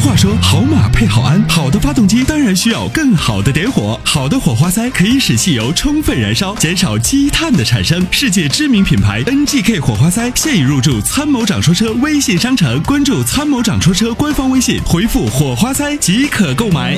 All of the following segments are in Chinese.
话说，好马配好鞍，好的发动机当然需要更好的点火。好的火花塞可以使汽油充分燃烧，减少积碳的产生。世界知名品牌 NGK 火花塞现已入驻参谋长说车微信商城，关注参谋长说车官方微信，回复火花塞即可购买。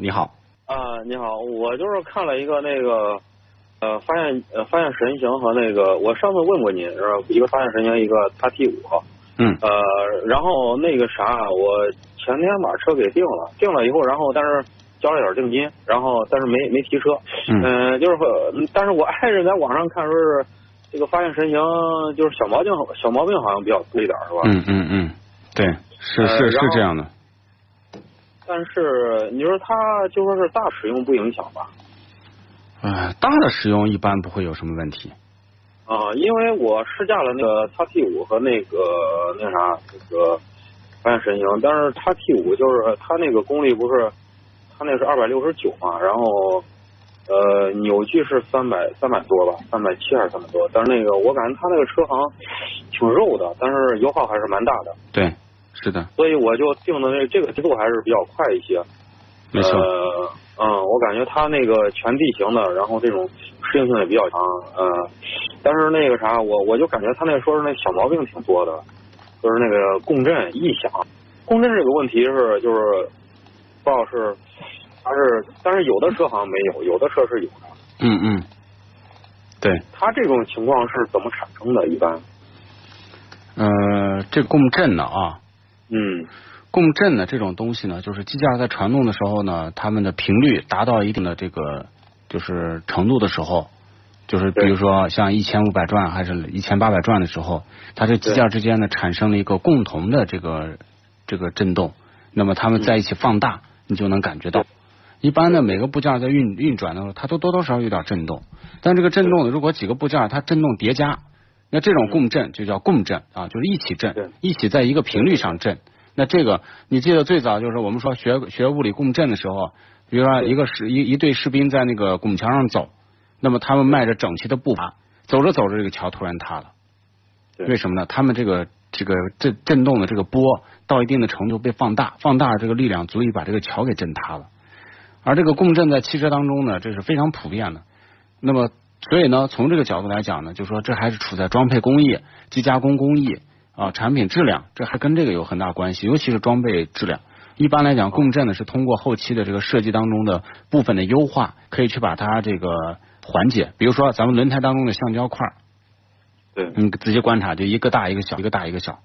你好，啊，你好，我就是看了一个那个，呃，发现呃发现神行和那个，我上次问过您是吧？一个发现神行，一个叉 T 五，嗯呃，然后那个啥，我前天把车给定了，定了以后，然后但是交了点定金，然后但是没没提车，嗯嗯、就是说，但是我爱人在网上看说是这个发现神行，就是小毛病小毛病好像比较多一点是吧？嗯嗯嗯，对，是呃是是这样的。但是你说它就说是大使用不影响吧？呃，大的使用一般不会有什么问题。啊，因为我试驾了那个叉 T 五和那个那啥那个发现神行，但是叉 T 五就是它那个功率不是，它那是二百六十九嘛，然后呃扭矩是三百三百多吧，三百七还是三百多，但是那个我感觉它那个车好像挺肉的，但是油耗还是蛮大的，对，是的，所以我就定的那这个节奏还是比较快一些。没错。呃，嗯，我感觉它那个全地形的，然后这种适应性也比较强，嗯，但是那个啥，我我就感觉它那说是那小毛病挺多的，就是那个共振异响，共振这个问题是就是不知道是它是，但是有的车好像没有，有的车是有的。嗯嗯，对，它这种情况是怎么产生的？一般？呃，这共振呢啊，嗯共振呢这种东西呢，就是机架在传动的时候呢，它们的频率达到一定的这个就是程度的时候，就是比如说像一千五百转还是一千八百转的时候，它这机架之间呢产生了一个共同的这个这个振动，那么它们在一起放大，你就能感觉到。一般呢，每个部件在运运转的时候，它都多多少少有点震动，但这个震动呢，如果几个部件它震动叠加，那这种共振就叫共振啊，就是一起对震，一起在一个频率上震。那这个你记得最早就是我们说学学物理共振的时候，比如说一个士一一队士兵在那个拱桥上走，那么他们迈着整齐的步伐，走着走着这个桥突然塌了，为什么呢？他们这个这个震震动的这个波到一定的程度被放大，放大这个力量足以把这个桥给震塌了。而这个共振在汽车当中呢，这是非常普遍的。那么，所以呢，从这个角度来讲呢，就说这还是处在装配工艺、机加工工艺啊、产品质量，这还跟这个有很大关系，尤其是装备质量。一般来讲，共振呢是通过后期的这个设计当中的部分的优化，可以去把它这个缓解。比如说，咱们轮胎当中的橡胶块，对你仔细观察，就一个大一个小，一个大一个小。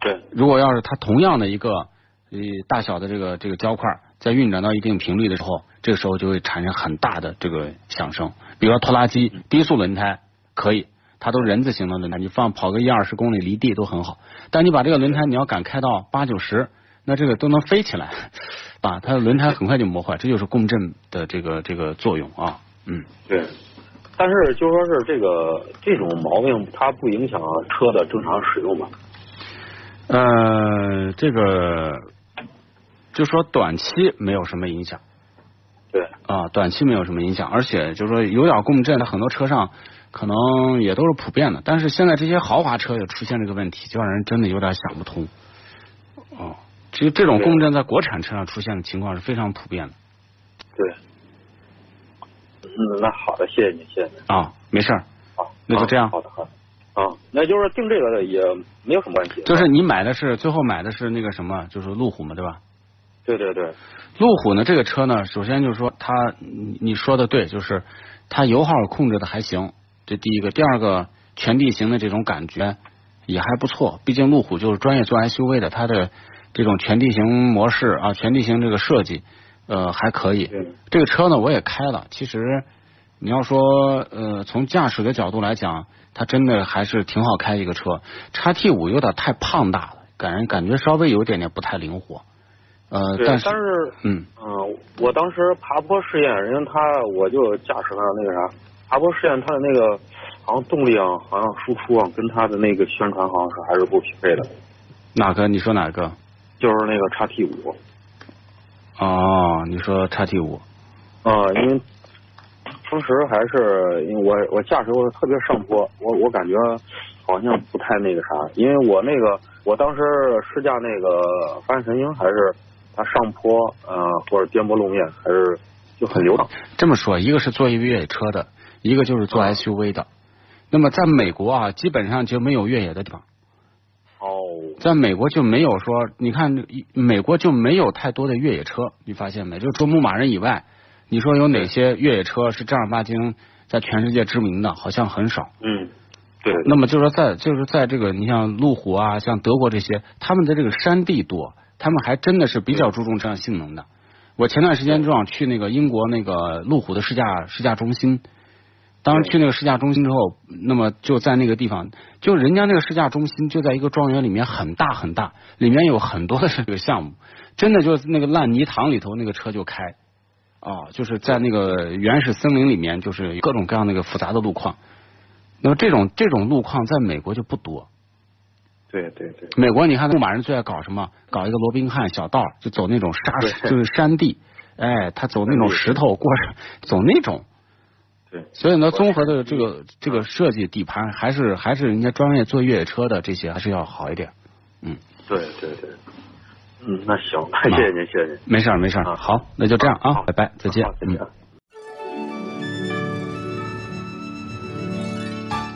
对如果要是它同样的一个呃大小的这个这个胶块，在运转到一定频率的时候，这个时候就会产生很大的这个响声。比如说拖拉机低速轮胎可以，它都是人字形的轮胎，你放跑个一二十公里离地都很好。但你把这个轮胎你要敢开到八九十，那这个都能飞起来 把，它的轮胎很快就磨坏，这就是共振的这个这个作用啊。嗯，对，但是就说是这个这种毛病，它不影响车的正常使用吧？呃，这个就说短期没有什么影响。对。啊，短期没有什么影响，而且就是说有点共振，它很多车上可能也都是普遍的。但是现在这些豪华车也出现这个问题，就让人真的有点想不通。哦，其实这种共振在国产车上出现的情况是非常普遍的对。嗯，那好的，谢谢你，谢谢你。啊，没事儿，好，那就这样啊好的，好的。啊，那就是定这个的也没有什么问题。就是你买的是最后买的是那个什么，就是路虎嘛，对吧？对对对，路虎呢，这个车呢，首先就是说它，你你说的对，就是它油耗控制的还行，这第一个。第二个，全地形的这种感觉也还不错，毕竟路虎就是专业做 SUV 的，它的这种全地形模式啊，全地形这个设计，呃，还可以。这个车呢，我也开了，其实你要说呃，从驾驶的角度来讲，它真的还是挺好开一个车。叉 T 五有点太胖大了，感人感觉稍微有一点点不太灵活。呃，对，但是但是嗯。嗯，我当时爬坡试验，人家他我就驾驶了那个啥，爬坡试验他的那个好像动力啊，好像输出啊，跟他的那个宣传好像是还是不匹配的，哪个？你说哪个？就是那个叉 T 五哦，你说叉 T 五。啊，因为当时还是因为我我驾驶我特别上坡，我我感觉好像不太那个啥，因为我那个我当时试驾那个发现神鹰，还是它上坡呃或者颠簸路面，还是就很流畅。这么说，一个是做越野车的，一个就是做 SUV 的。那么在美国啊，基本上就没有越野的地方。哦，在美国就没有说，你看美国就没有太多的越野车，你发现没？就除牧马人以外，你说有哪些越野车是正儿八经在全世界知名的？好像很少。嗯，对。那么就是说，在就是在这个你像路虎啊，像德国这些，他们的这个山地多，他们还真的是比较注重这样性能的。我前段时间正好去那个英国那个路虎的试驾试驾中心。当时去那个试驾中心之后，那么就在那个地方，就人家那个试驾中心就在一个庄园里面，很大很大，里面有很多的这个项目，真的就是那个烂泥塘里头那个车就开，啊，就是在那个原始森林里面，就是各种各样那个复杂的路况。那么这种这种路况在美国就不多。对对对。美国你看牧马人最爱搞什么？搞一个罗宾汉小道，就走那种沙，就是山地，哎，他走那种石头过，走那种。对所以呢，综合的这个这个设计底盘还是还是人家专业做越野车的这些还是要好一点。嗯，对对对，嗯，那行，谢谢您，谢谢您。没事儿没事儿，好，那就这样啊，拜拜，再见，嗯。